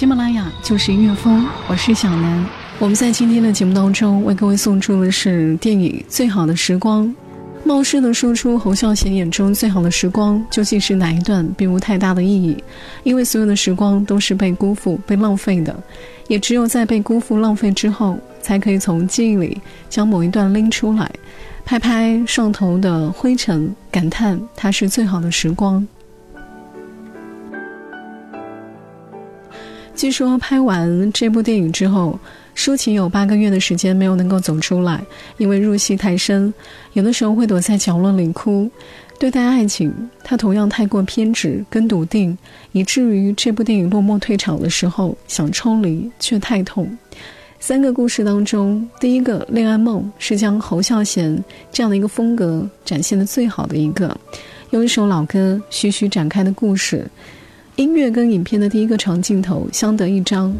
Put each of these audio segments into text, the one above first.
喜马拉雅就是音乐风，我是小南。我们在今天的节目当中为各位送出的是电影《最好的时光》。冒失的说出侯孝贤眼中最好的时光究竟是哪一段，并无太大的意义，因为所有的时光都是被辜负、被浪费的。也只有在被辜负、浪费之后，才可以从记忆里将某一段拎出来，拍拍上头的灰尘，感叹它是最好的时光。据说拍完这部电影之后，舒淇有八个月的时间没有能够走出来，因为入戏太深，有的时候会躲在角落里哭。对待爱情，她同样太过偏执跟笃定，以至于这部电影落幕退场的时候，想抽离却太痛。三个故事当中，第一个《恋爱梦》是将侯孝贤这样的一个风格展现的最好的一个，用一首老歌徐徐展开的故事。音乐跟影片的第一个长镜头相得益彰，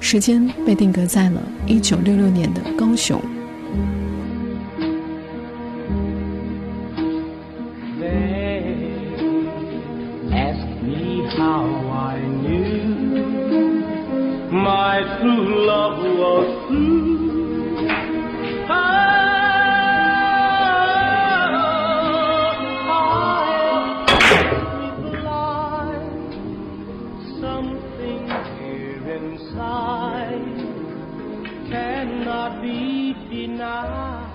时间被定格在了一九六六年的高雄。something here inside cannot be denied.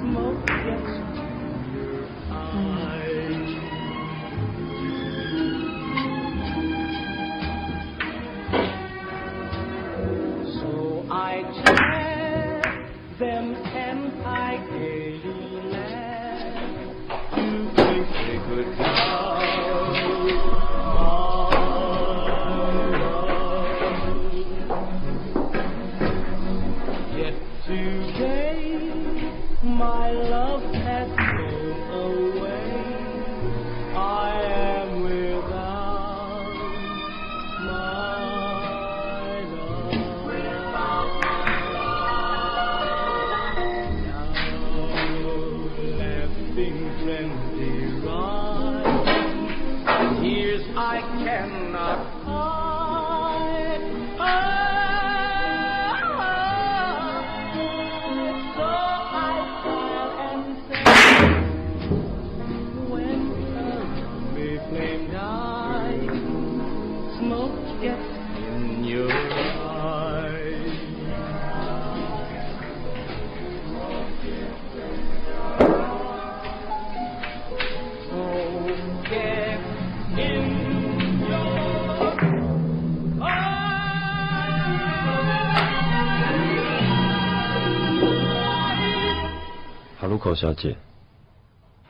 smoke. 口小姐，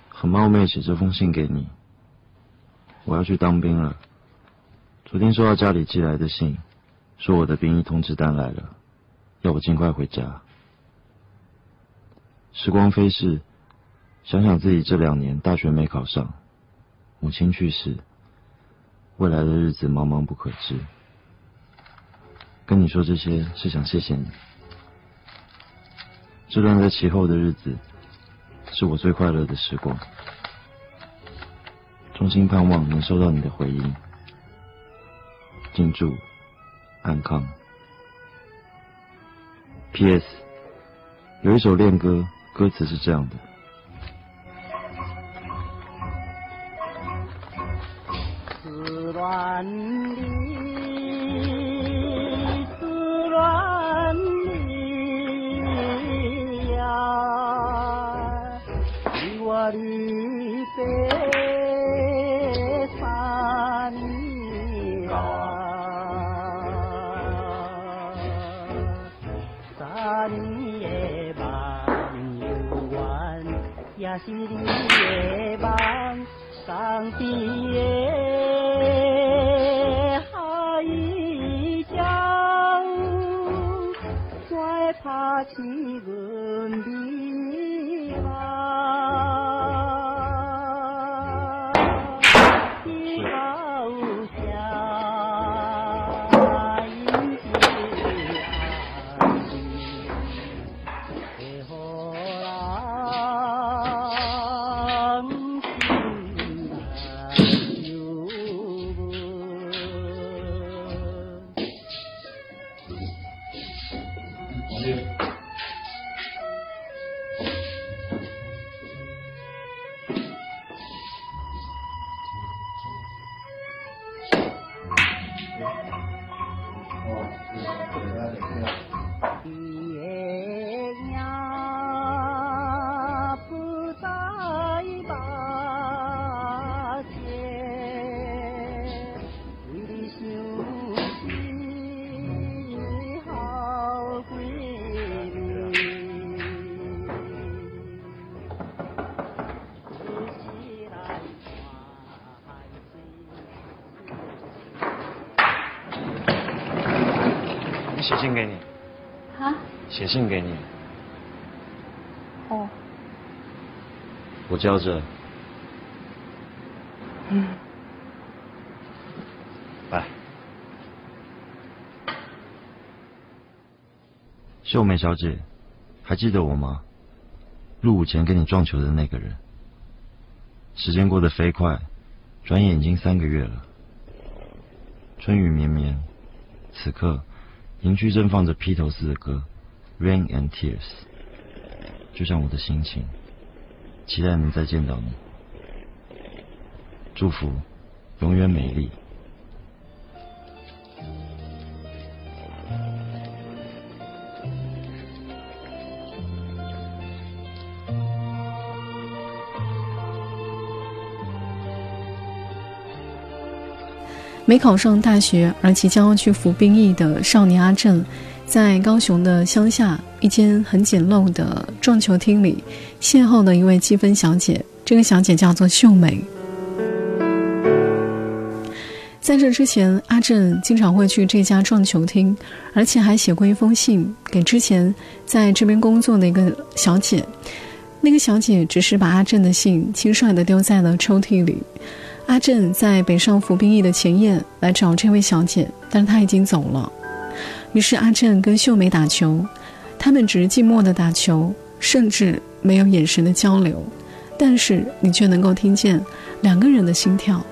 很冒昧写这封信给你。我要去当兵了。昨天收到家里寄来的信，说我的兵役通知单来了，要我尽快回家。时光飞逝，想想自己这两年大学没考上，母亲去世，未来的日子茫茫不可知。跟你说这些是想谢谢你。这段在其后的日子。是我最快乐的时光，衷心盼望能收到你的回音，进驻，安康。P.S. 有一首恋歌，歌词是这样的。上天的海上，再怕起阮迷 写信给你。啊？写信给你。哦。我叫着。嗯。来。秀梅小姐，还记得我吗？入伍前跟你撞球的那个人。时间过得飞快，转眼已经三个月了。春雨绵绵，此刻。邻居正放着披头士的歌《Rain and Tears》，就像我的心情，期待能再见到你。祝福，永远美丽。没考上大学而即将要去服兵役的少年阿正，在高雄的乡下一间很简陋的撞球厅里，邂逅了一位积分小姐。这个小姐叫做秀美。在这之前，阿正经常会去这家撞球厅，而且还写过一封信给之前在这边工作的一个小姐。那个小姐只是把阿正的信轻率地丢在了抽屉里。阿正在北上服兵役的前夜来找这位小姐，但是他已经走了。于是阿正跟秀美打球，他们只是寂寞的打球，甚至没有眼神的交流，但是你却能够听见两个人的心跳。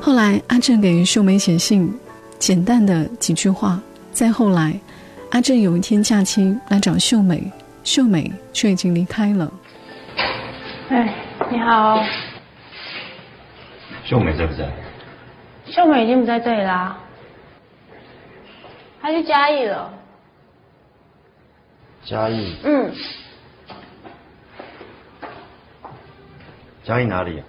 后来阿正给秀美写信，简单的几句话。再后来，阿正有一天假期来找秀美，秀美却已经离开了。哎，你好。秀美在不在？秀美已经不在这里啦，她去嘉义了。嘉义。嗯。嘉义哪里？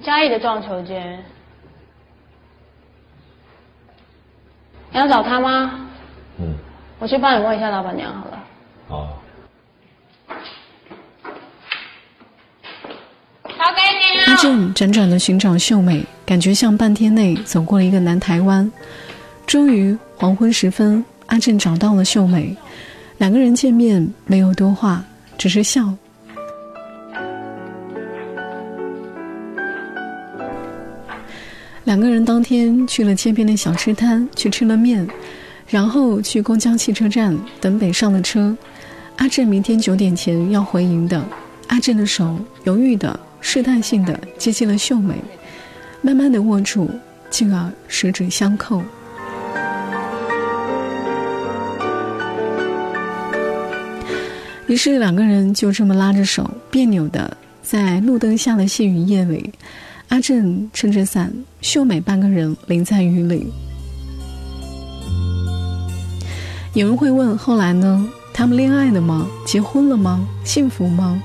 嘉义的撞球间。你要找他吗？嗯。我去帮你问一下老板娘好了。好。阿正辗转的寻找秀美，感觉像半天内走过了一个南台湾。终于黄昏时分，阿正找到了秀美，两个人见面没有多话，只是笑。两个人当天去了街边的小吃摊去吃了面，然后去公交汽车站等北上的车。阿正明天九点前要回营的，阿正的手犹豫的。试探性的接近了秀美，慢慢的握住，进而十指相扣。于是两个人就这么拉着手，别扭的在路灯下的细雨夜里，阿正撑着伞，秀美半个人淋在雨里。有人会问：后来呢？他们恋爱了吗？结婚了吗？幸福吗？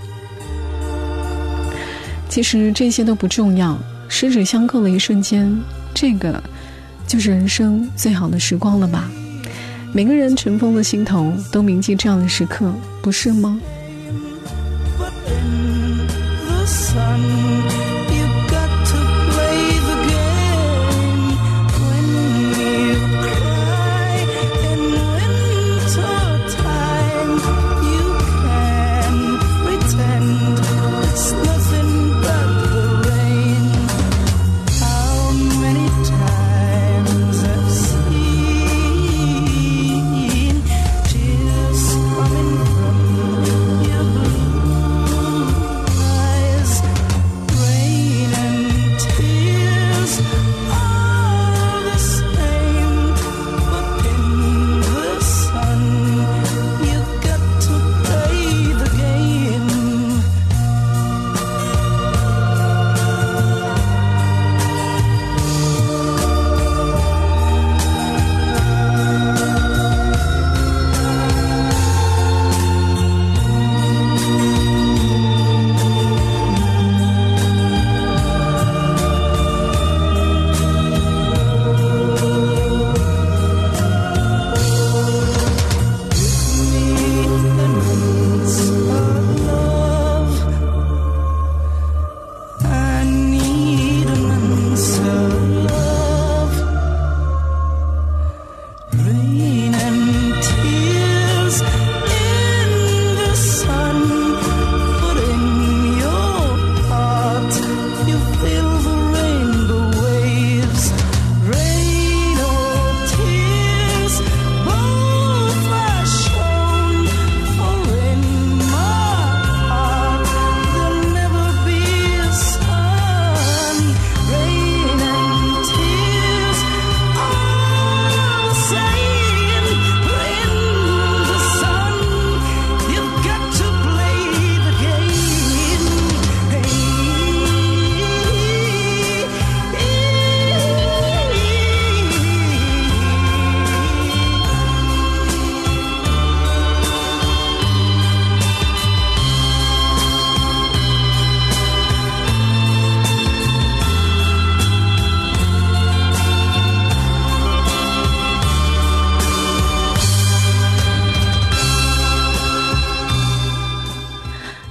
其实这些都不重要，十指相扣的一瞬间，这个就是人生最好的时光了吧？每个人尘封的心头都铭记这样的时刻，不是吗？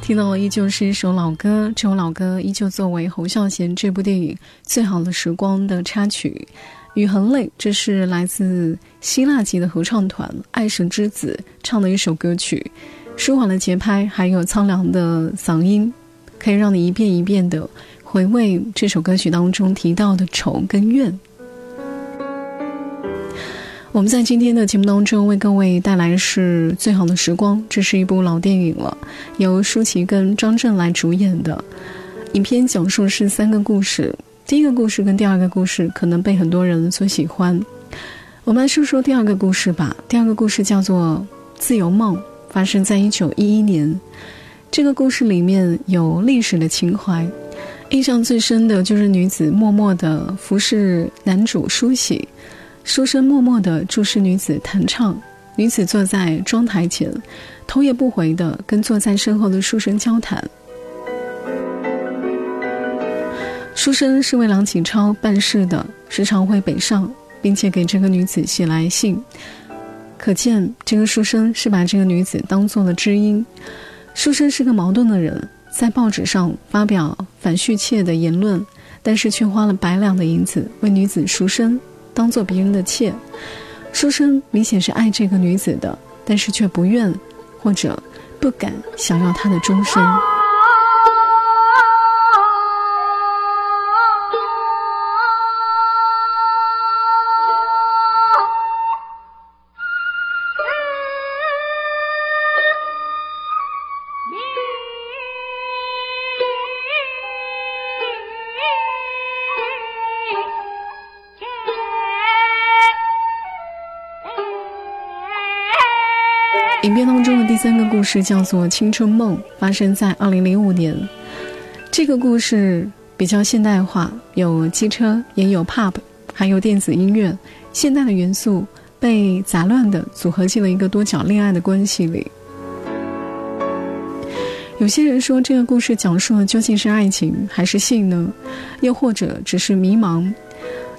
听到的依旧是一首老歌，这首老歌依旧作为侯孝贤这部电影《最好的时光》的插曲，《雨很累》这是来自希腊籍的合唱团爱神之子唱的一首歌曲，舒缓的节拍还有苍凉的嗓音，可以让你一遍一遍的回味这首歌曲当中提到的愁跟怨。我们在今天的节目当中为各位带来的是《最好的时光》，这是一部老电影了，由舒淇跟张震来主演的。影片讲述是三个故事，第一个故事跟第二个故事可能被很多人所喜欢。我们来说说第二个故事吧。第二个故事叫做《自由梦》，发生在一九一一年。这个故事里面有历史的情怀，印象最深的就是女子默默的服侍男主梳洗。书生默默地注视女子弹唱，女子坐在妆台前，头也不回地跟坐在身后的书生交谈。书生是为梁启超办事的，时常会北上，并且给这个女子写来信。可见这个书生是把这个女子当做了知音。书生是个矛盾的人，在报纸上发表反续妾的言论，但是却花了百两的银子为女子赎身。当做别人的妾，书生明显是爱这个女子的，但是却不愿或者不敢想要她的终身。三个故事叫做《青春梦》，发生在二零零五年。这个故事比较现代化，有机车，也有 pub，还有电子音乐，现代的元素被杂乱的组合进了一个多角恋爱的关系里。有些人说，这个故事讲述的究竟是爱情还是性呢？又或者只是迷茫？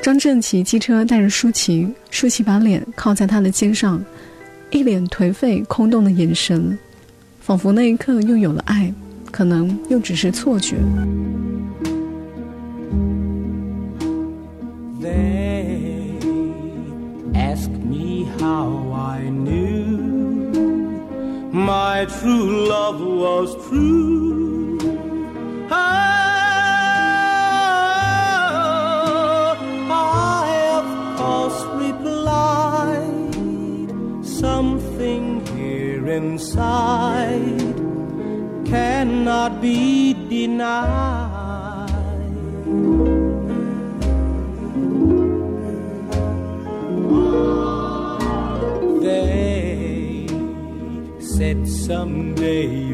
张正骑机车带着舒淇，舒淇把脸靠在他的肩上，一脸颓废、空洞的眼神，仿佛那一刻又有了爱，可能又只是错觉。my true love was true. Be denied. There said someday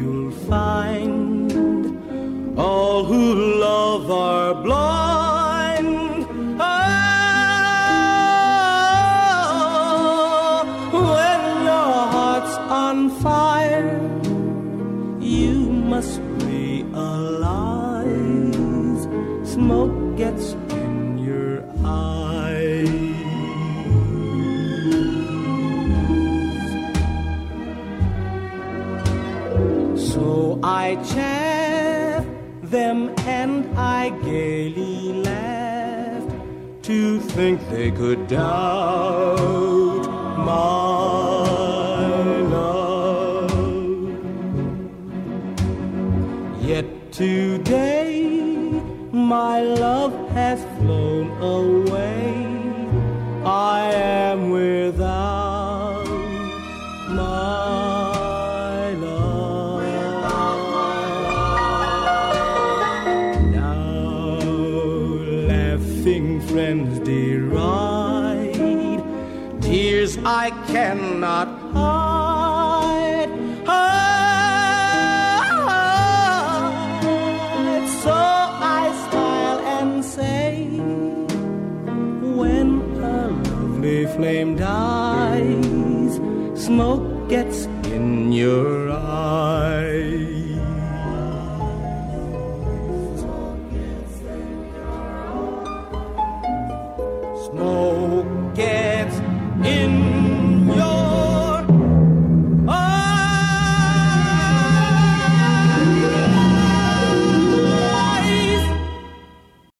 Chaff them and I gaily laughed to think they could doubt my love. Yet today my love has flown away. Flame dies, smoke gets in your